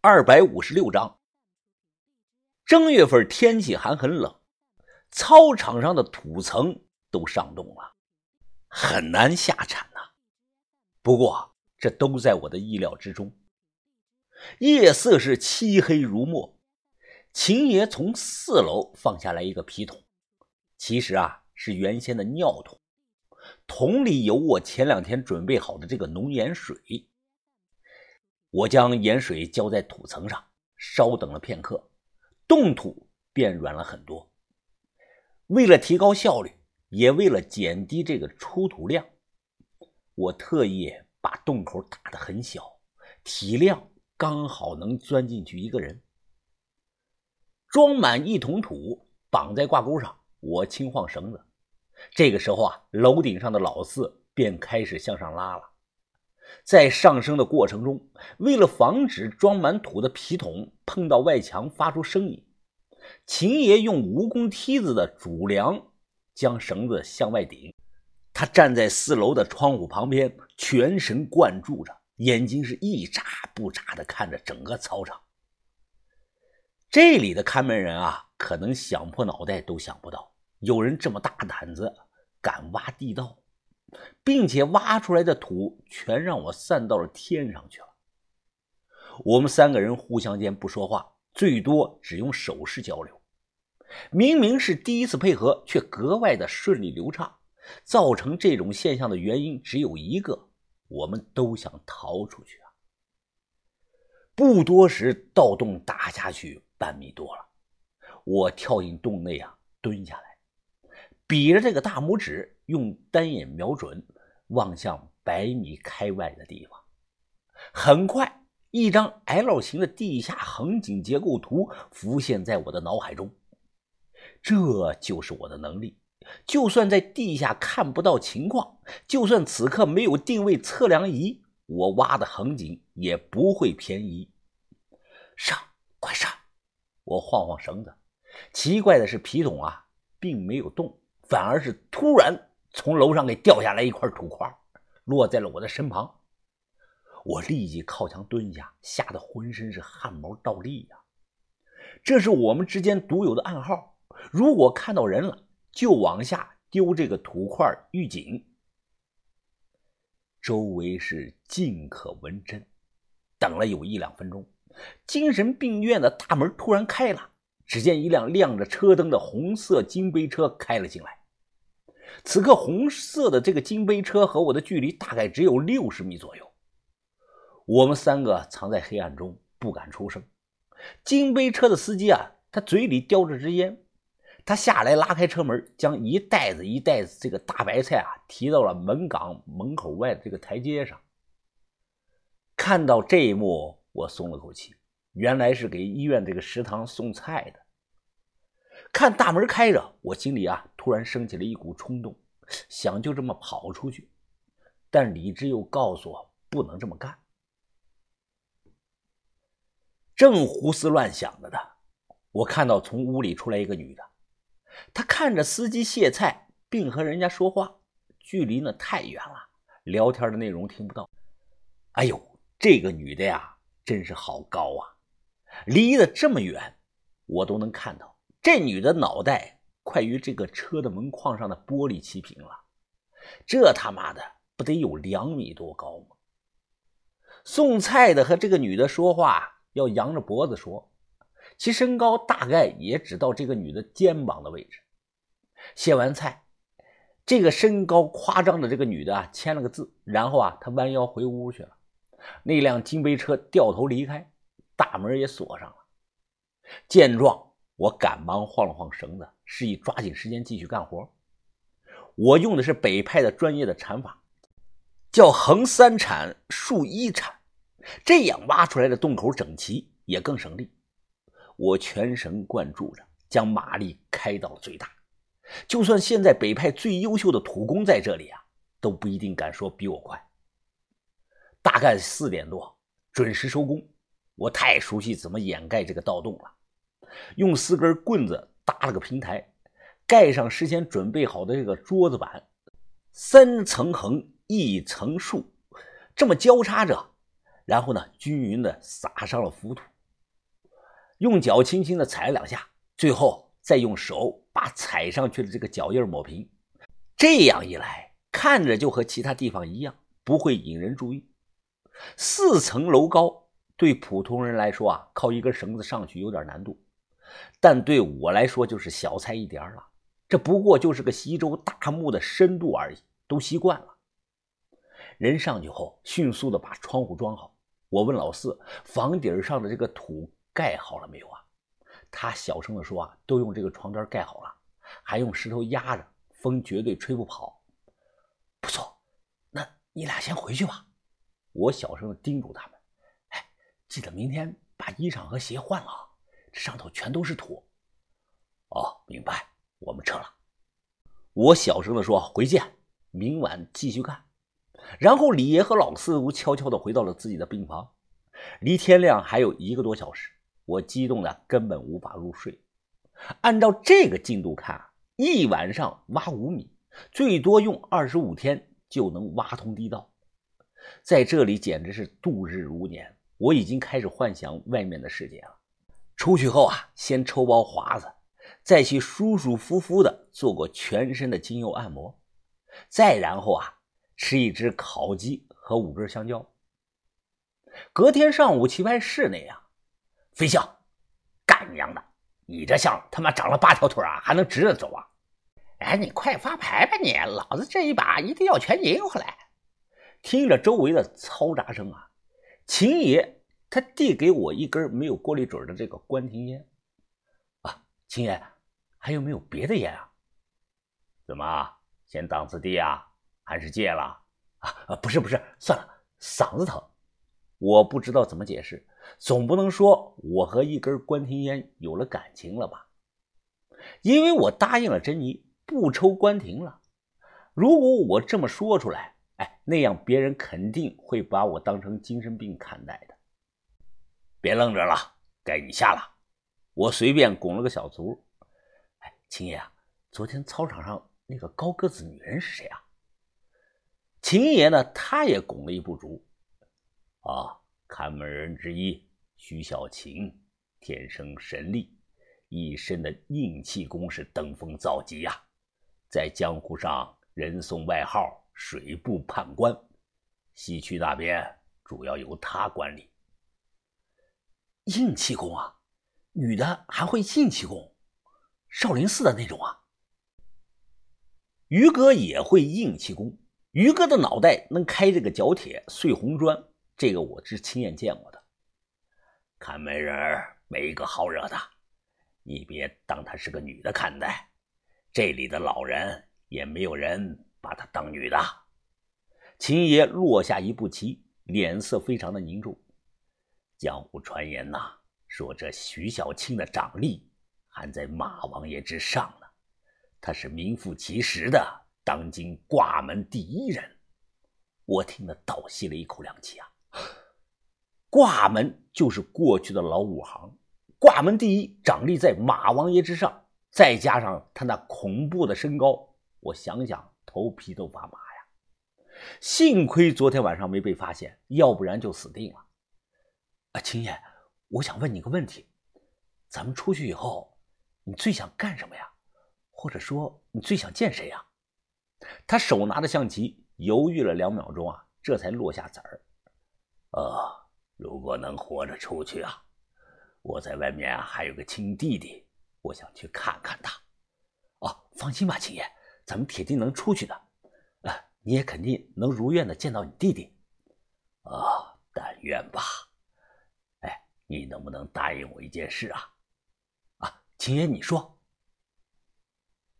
二百五十六章。正月份天气还很冷，操场上的土层都上冻了，很难下铲呐。不过这都在我的意料之中。夜色是漆黑如墨，秦爷从四楼放下来一个皮桶，其实啊是原先的尿桶，桶里有我前两天准备好的这个浓盐水。我将盐水浇在土层上，稍等了片刻，冻土变软了很多。为了提高效率，也为了减低这个出土量，我特意把洞口打得很小，体量刚好能钻进去一个人。装满一桶土，绑在挂钩上，我轻晃绳子。这个时候啊，楼顶上的老四便开始向上拉了。在上升的过程中，为了防止装满土的皮桶碰到外墙发出声音，秦爷用蜈蚣梯子的主梁将绳子向外顶。他站在四楼的窗户旁边，全神贯注着，眼睛是一眨不眨的看着整个操场。这里的看门人啊，可能想破脑袋都想不到，有人这么大胆子敢挖地道。并且挖出来的土全让我散到了天上去了。我们三个人互相间不说话，最多只用手势交流。明明是第一次配合，却格外的顺利流畅。造成这种现象的原因只有一个：我们都想逃出去啊！不多时，盗洞打下去半米多了。我跳进洞内啊，蹲下来，比着这个大拇指。用单眼瞄准，望向百米开外的地方。很快，一张 L 型的地下横井结构图浮现在我的脑海中。这就是我的能力。就算在地下看不到情况，就算此刻没有定位测量仪，我挖的横井也不会偏移。上，快上！我晃晃绳子。奇怪的是，皮桶啊，并没有动，反而是突然。从楼上给掉下来一块土块，落在了我的身旁。我立即靠墙蹲下，吓得浑身是汗毛倒立呀！这是我们之间独有的暗号：如果看到人了，就往下丢这个土块预警。周围是静可闻真。等了有一两分钟，精神病院的大门突然开了，只见一辆亮着车灯的红色金杯车开了进来。此刻，红色的这个金杯车和我的距离大概只有六十米左右。我们三个藏在黑暗中，不敢出声。金杯车的司机啊，他嘴里叼着支烟，他下来拉开车门，将一袋子一袋子这个大白菜啊提到了门岗门口外的这个台阶上。看到这一幕，我松了口气，原来是给医院这个食堂送菜的。看大门开着，我心里啊突然升起了一股冲动，想就这么跑出去，但理智又告诉我不能这么干。正胡思乱想着呢，我看到从屋里出来一个女的，她看着司机卸菜，并和人家说话，距离呢太远了，聊天的内容听不到。哎呦，这个女的呀，真是好高啊，离得这么远，我都能看到。这女的脑袋快与这个车的门框上的玻璃齐平了，这他妈的不得有两米多高吗？送菜的和这个女的说话要扬着脖子说，其身高大概也只到这个女的肩膀的位置。卸完菜，这个身高夸张的这个女的啊签了个字，然后啊她弯腰回屋去了。那辆金杯车掉头离开，大门也锁上了。见状。我赶忙晃了晃绳子，示意抓紧时间继续干活。我用的是北派的专业的铲法，叫横三铲、竖一铲，这样挖出来的洞口整齐，也更省力。我全神贯注着，将马力开到了最大。就算现在北派最优秀的土工在这里啊，都不一定敢说比我快。大概四点多准时收工。我太熟悉怎么掩盖这个盗洞了。用四根棍子搭了个平台，盖上事先准备好的这个桌子板，三层横一层竖，这么交叉着，然后呢，均匀的撒上了浮土，用脚轻轻的踩了两下，最后再用手把踩上去的这个脚印抹平。这样一来，看着就和其他地方一样，不会引人注意。四层楼高，对普通人来说啊，靠一根绳子上去有点难度，但对我来说就是小菜一碟了。这不过就是个西周大墓的深度而已，都习惯了。人上去后，迅速的把窗户装好。我问老四：“房顶上的这个土盖好了没有啊？”他小声的说：“啊，都用这个床单盖好了，还用石头压着，风绝对吹不跑。”不错，那你俩先回去吧。我小声的叮嘱他们：“哎，记得明天把衣裳和鞋换了啊，上头全都是土。”哦，明白。我们撤了。我小声的说：“回见，明晚继续干。”然后李爷和老四都悄悄地回到了自己的病房。离天亮还有一个多小时，我激动的根本无法入睡。按照这个进度看，一晚上挖五米，最多用二十五天就能挖通地道。在这里简直是度日如年。我已经开始幻想外面的世界了。出去后啊，先抽包华子，再去舒舒服服的做过全身的精油按摩，再然后啊。吃一只烤鸡和五根香蕉。隔天上午棋牌室那样，飞象，干娘的，你这像他妈长了八条腿啊，还能直着走啊？哎，你快发牌吧你，老子这一把一定要全赢回来！听着周围的嘈杂声啊，秦爷他递给我一根没有过滤嘴的这个关停烟。啊，秦爷，还有没有别的烟啊？怎么，先档次低啊？还是戒了啊啊！不是不是，算了，嗓子疼，我不知道怎么解释，总不能说我和一根关停烟有了感情了吧？因为我答应了珍妮不抽关停了。如果我这么说出来，哎，那样别人肯定会把我当成精神病看待的。别愣着了，该你下了。我随便拱了个小卒。哎，秦爷啊，昨天操场上那个高个子女人是谁啊？秦爷呢？他也拱了一部竹，啊，看门人之一徐小琴，天生神力，一身的硬气功是登峰造极呀，在江湖上人送外号“水部判官”，西区那边主要由他管理。硬气功啊，女的还会硬气功，少林寺的那种啊。于哥也会硬气功。于哥的脑袋能开这个角铁碎红砖，这个我是亲眼见过的。看门人没一个好惹的，你别当她是个女的看待。这里的老人也没有人把她当女的。秦爷落下一步棋，脸色非常的凝重。江湖传言呐，说这徐小青的掌力还在马王爷之上呢，他是名副其实的。当今挂门第一人，我听得倒吸了一口凉气啊！挂门就是过去的老五行，挂门第一，掌力在马王爷之上，再加上他那恐怖的身高，我想想头皮都发麻呀！幸亏昨天晚上没被发现，要不然就死定了。啊，青爷，我想问你个问题：咱们出去以后，你最想干什么呀？或者说，你最想见谁呀？他手拿着象棋，犹豫了两秒钟啊，这才落下子儿。呃，如果能活着出去啊，我在外面还有个亲弟弟，我想去看看他。哦，放心吧，秦爷，咱们铁定能出去的。啊，你也肯定能如愿的见到你弟弟。啊，但愿吧。你能不能答应我一件事啊？啊，秦爷，你说。